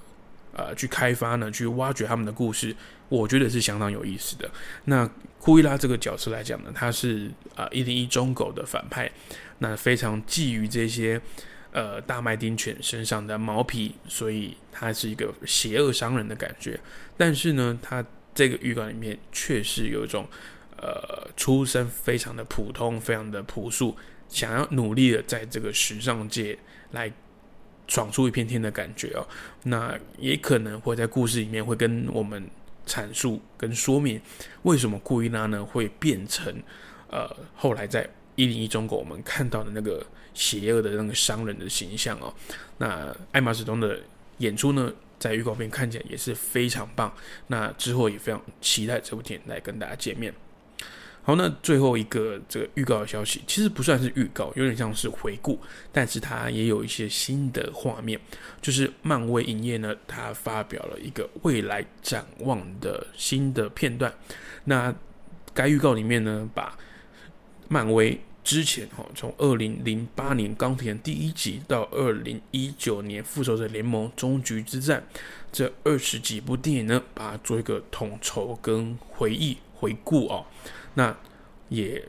呃去开发呢，去挖掘他们的故事。我觉得是相当有意思的。那库伊拉这个角色来讲呢，他是啊一零一中狗的反派，那非常觊觎这些呃大麦丁犬身上的毛皮，所以他是一个邪恶商人的感觉。但是呢，他这个预告里面确实有一种呃出身非常的普通、非常的朴素，想要努力的在这个时尚界来闯出一片天的感觉哦。那也可能会在故事里面会跟我们。阐述跟说明为什么库伊拉呢会变成呃后来在一零一中国我们看到的那个邪恶的那个商人的形象哦，那艾玛史东的演出呢在预告片看起来也是非常棒，那之后也非常期待这部电影来跟大家见面。好，那最后一个这个预告的消息，其实不算是预告，有点像是回顾，但是它也有一些新的画面。就是漫威影业呢，它发表了一个未来展望的新的片段。那该预告里面呢，把漫威之前哈，从二零零八年钢铁第一集到二零一九年复仇者联盟终局之战这二十几部电影呢，把它做一个统筹跟回忆回顾哦。那也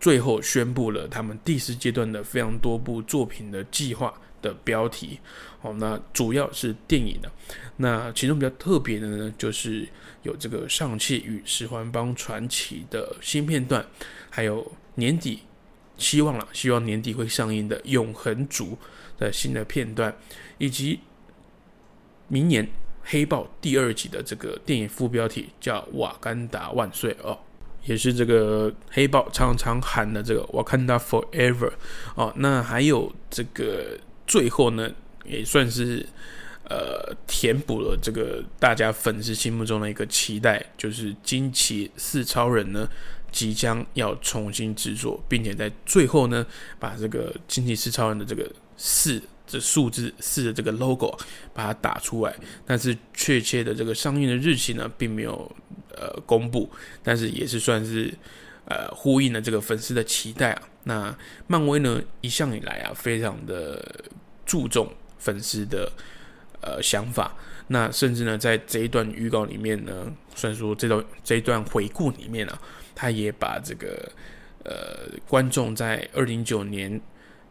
最后宣布了他们第四阶段的非常多部作品的计划的标题。哦，那主要是电影的。那其中比较特别的呢，就是有这个《上汽与十环帮传奇》的新片段，还有年底希望了，希望年底会上映的《永恒族》的新的片段，以及明年黑豹第二集的这个电影副标题叫《瓦干达万岁》哦。也是这个黑豹常常喊的这个 “Wakanda Forever” 哦，那还有这个最后呢，也算是呃填补了这个大家粉丝心目中的一个期待，就是《惊奇四超人》呢即将要重新制作，并且在最后呢把这个《惊奇四超人》的这个四这数字四的这个 logo 把它打出来，但是确切的这个上映的日期呢并没有。呃，公布，但是也是算是呃呼应了这个粉丝的期待啊。那漫威呢，一向以来啊，非常的注重粉丝的呃想法。那甚至呢，在这一段预告里面呢，虽然说这段这一段回顾里面啊，他也把这个呃观众在二零一九年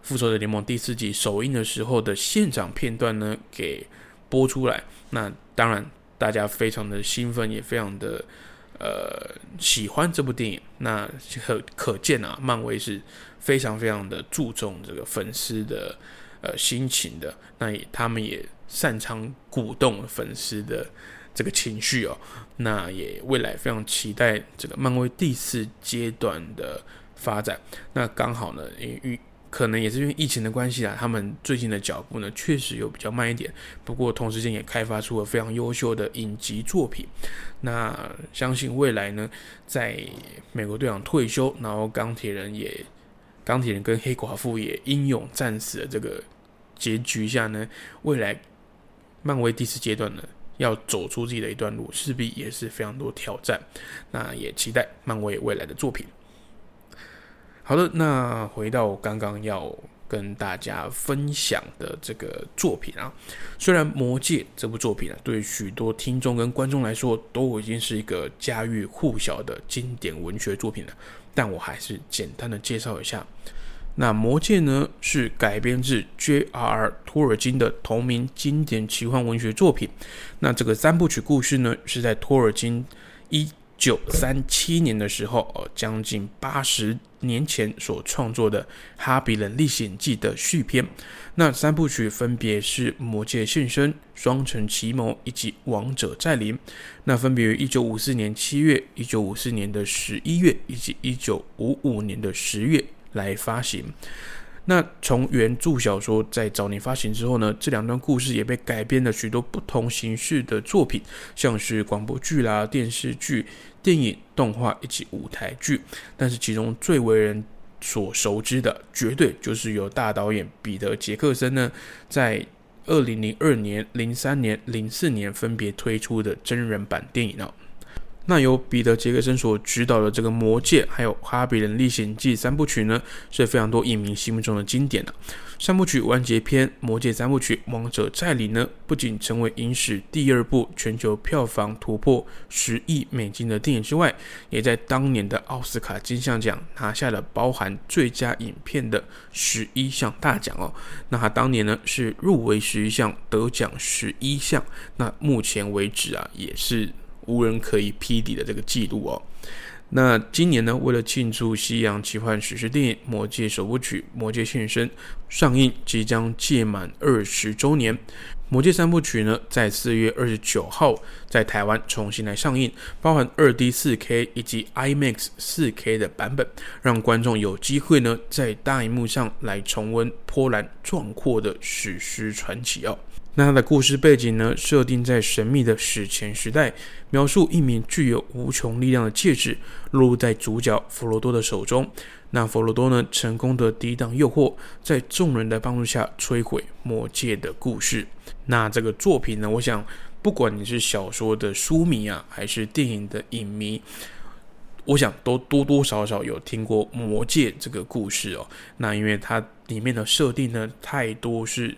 复仇者联盟第四集首映的时候的现场片段呢给播出来。那当然。大家非常的兴奋，也非常的呃喜欢这部电影。那可可见啊，漫威是非常非常的注重这个粉丝的呃心情的。那也他们也擅长鼓动粉丝的这个情绪哦。那也未来非常期待这个漫威第四阶段的发展。那刚好呢，因为。可能也是因为疫情的关系啊，他们最近的脚步呢确实有比较慢一点。不过同时间也开发出了非常优秀的影集作品。那相信未来呢，在美国队长退休，然后钢铁人也钢铁人跟黑寡妇也英勇战死的这个结局下呢，未来漫威第四阶段呢要走出自己的一段路，势必也是非常多挑战。那也期待漫威未来的作品。好的，那回到刚刚要跟大家分享的这个作品啊，虽然《魔戒》这部作品啊，对许多听众跟观众来说都已经是一个家喻户晓的经典文学作品了，但我还是简单的介绍一下。那《魔戒》呢，是改编自 J.R.R. 托尔金的同名经典奇幻文学作品。那这个三部曲故事呢，是在托尔金一九三七年的时候，哦，将近八十年前所创作的《哈比人历险记》的续篇。那三部曲分别是《魔戒现身》、《双城奇谋》以及《王者再临》。那分别于一九五四年七月、一九五四年的十一月以及一九五五年的十月来发行。那从原著小说在早年发行之后呢，这两段故事也被改编了许多不同形式的作品，像是广播剧啦、电视剧、电影、动画以及舞台剧。但是其中最为人所熟知的，绝对就是由大导演彼得·杰克森呢，在二零零二年、零三年、零四年分别推出的真人版电影哦。那由彼得·杰克森所执导的这个《魔戒》还有《哈比人历险记》三部曲呢，是非常多影迷心目中的经典的三部曲完结篇。《魔戒》三部曲《王者再临》呢，不仅成为影史第二部全球票房突破十亿美金的电影之外，也在当年的奥斯卡金像奖拿下了包含最佳影片的十一项大奖哦。那他当年呢是入围十一项，得奖十一项。那目前为止啊，也是。无人可以匹敌的这个记录哦。那今年呢，为了庆祝西洋奇幻史诗电影《魔戒》首部曲《魔戒现身》上映即将届满二十周年，《魔戒》三部曲呢，在四月二十九号在台湾重新来上映，包含二 D 四 K 以及 IMAX 四 K 的版本，让观众有机会呢，在大荧幕上来重温波澜壮阔的史诗传奇哦。那它的故事背景呢，设定在神秘的史前时代，描述一名具有无穷力量的戒指落入在主角弗罗多的手中。那弗罗多呢，成功的抵挡诱惑，在众人的帮助下摧毁魔戒的故事。那这个作品呢，我想不管你是小说的书迷啊，还是电影的影迷，我想都多多少少有听过魔戒这个故事哦。那因为它里面的设定呢，太多是。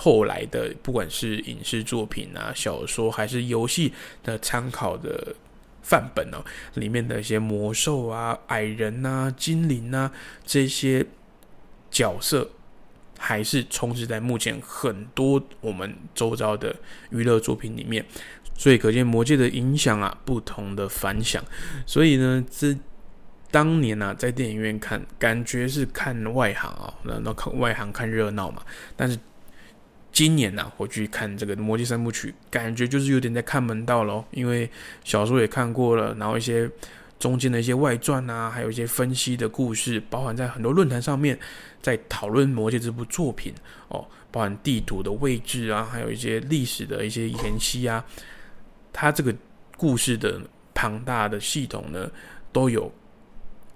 后来的不管是影视作品啊、小说还是游戏的参考的范本哦，里面的一些魔兽啊、矮人呐、精灵呐这些角色，还是充斥在目前很多我们周遭的娱乐作品里面，所以可见魔界的影响啊，不同的反响。所以呢，这当年呢，在电影院看，感觉是看外行啊，那那看外行看热闹嘛，但是。今年呢，我去看这个《魔戒三部曲》，感觉就是有点在看门道喽。因为小说也看过了，然后一些中间的一些外传啊，还有一些分析的故事，包含在很多论坛上面在讨论《魔戒》这部作品哦，包含地图的位置啊，还有一些历史的一些延续啊，它这个故事的庞大的系统呢，都有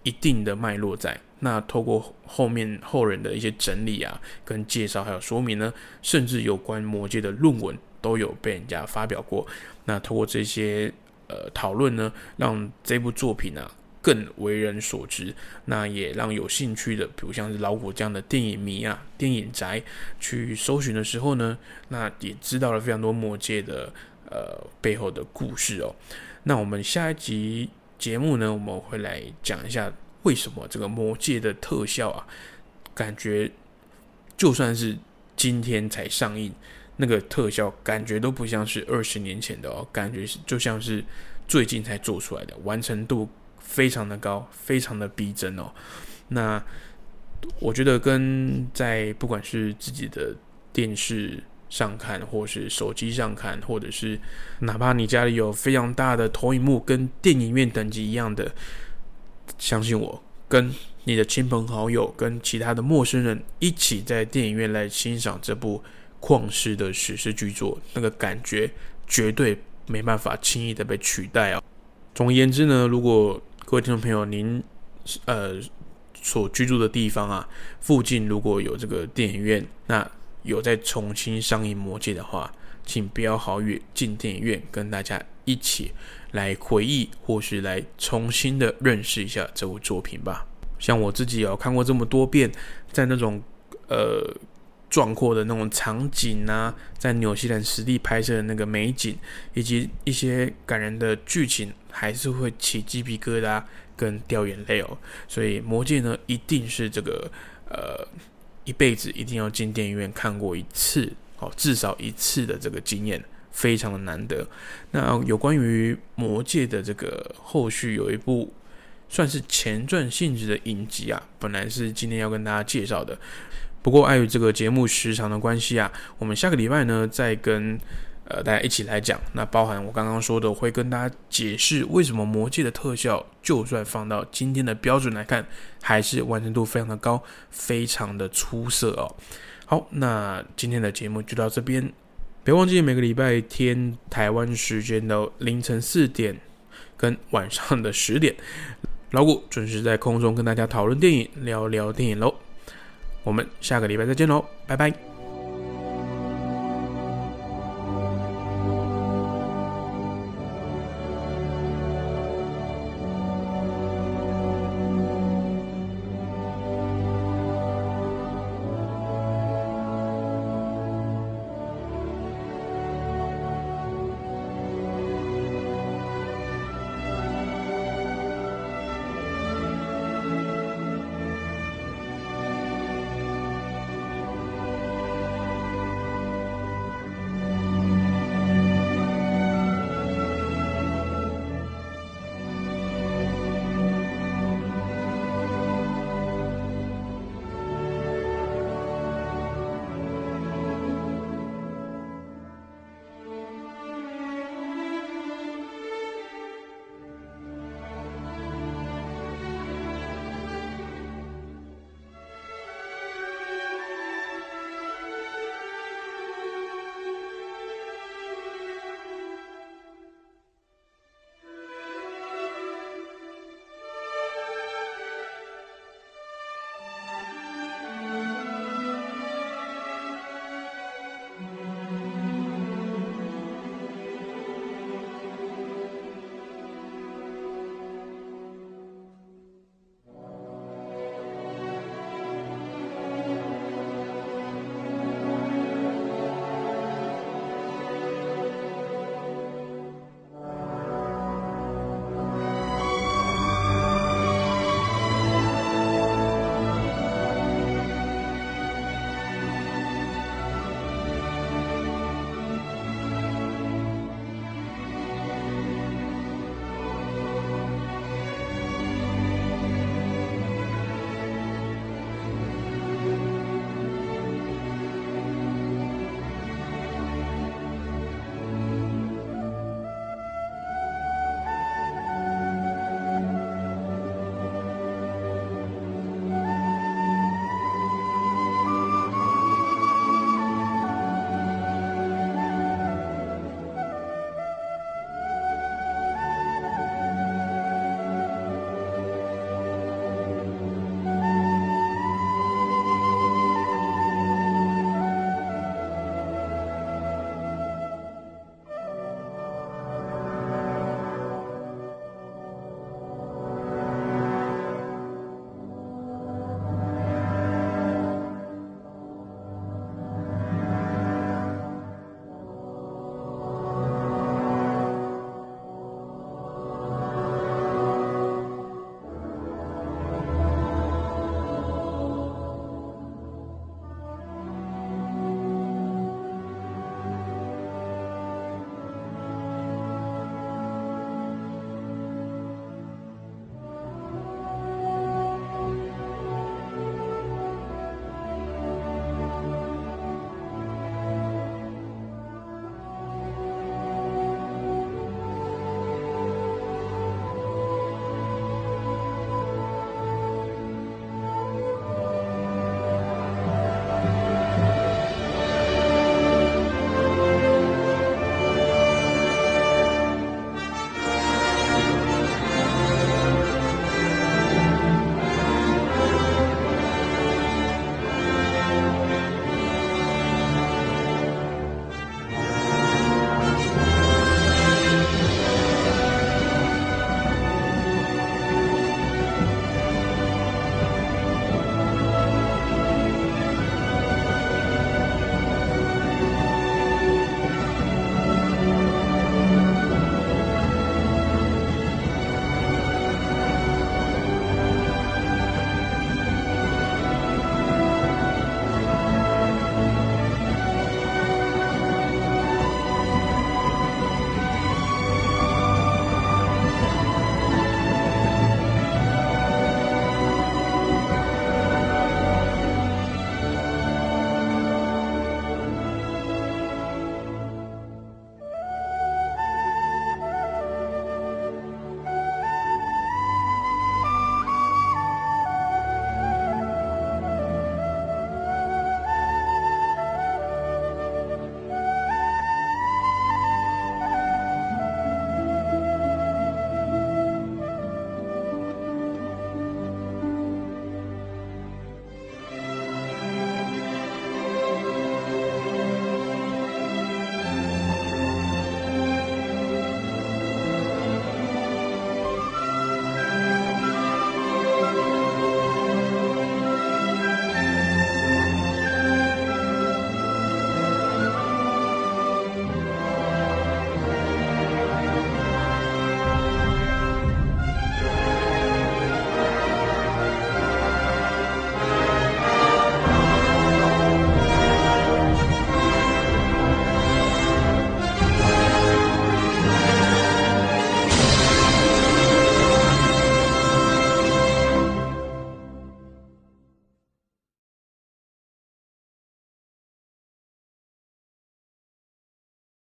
一定的脉络在。那透过后面后人的一些整理啊，跟介绍还有说明呢，甚至有关魔界的论文都有被人家发表过。那透过这些呃讨论呢，让这部作品啊更为人所知。那也让有兴趣的，比如像是老虎这样的电影迷啊、电影宅去搜寻的时候呢，那也知道了非常多魔界的呃背后的故事哦。那我们下一集节目呢，我们会来讲一下。为什么这个魔界的特效啊，感觉就算是今天才上映，那个特效感觉都不像是二十年前的哦，感觉就像是最近才做出来的，完成度非常的高，非常的逼真哦。那我觉得跟在不管是自己的电视上看，或是手机上看，或者是哪怕你家里有非常大的投影幕，跟电影院等级一样的。相信我，跟你的亲朋好友、跟其他的陌生人一起在电影院来欣赏这部旷世的史诗巨作，那个感觉绝对没办法轻易的被取代啊！总而言之呢，如果各位听众朋友您呃所居住的地方啊附近如果有这个电影院，那有在重新上映《魔戒》的话，请不要好远进电影院跟大家一起。来回忆，或是来重新的认识一下这部作品吧。像我自己有看过这么多遍，在那种呃壮阔的那种场景啊，在纽西兰实地拍摄的那个美景，以及一些感人的剧情，还是会起鸡皮疙瘩跟掉眼泪哦。所以《魔戒》呢，一定是这个呃一辈子一定要进电影院看过一次哦，至少一次的这个经验。非常的难得。那有关于《魔戒》的这个后续，有一部算是前传性质的影集啊，本来是今天要跟大家介绍的，不过碍于这个节目时长的关系啊，我们下个礼拜呢再跟。呃，大家一起来讲，那包含我刚刚说的，会跟大家解释为什么魔戒的特效，就算放到今天的标准来看，还是完成度非常的高，非常的出色哦。好，那今天的节目就到这边，别忘记每个礼拜天台湾时间的凌晨四点跟晚上的十点，老谷准时在空中跟大家讨论电影，聊聊电影喽。我们下个礼拜再见喽，拜拜。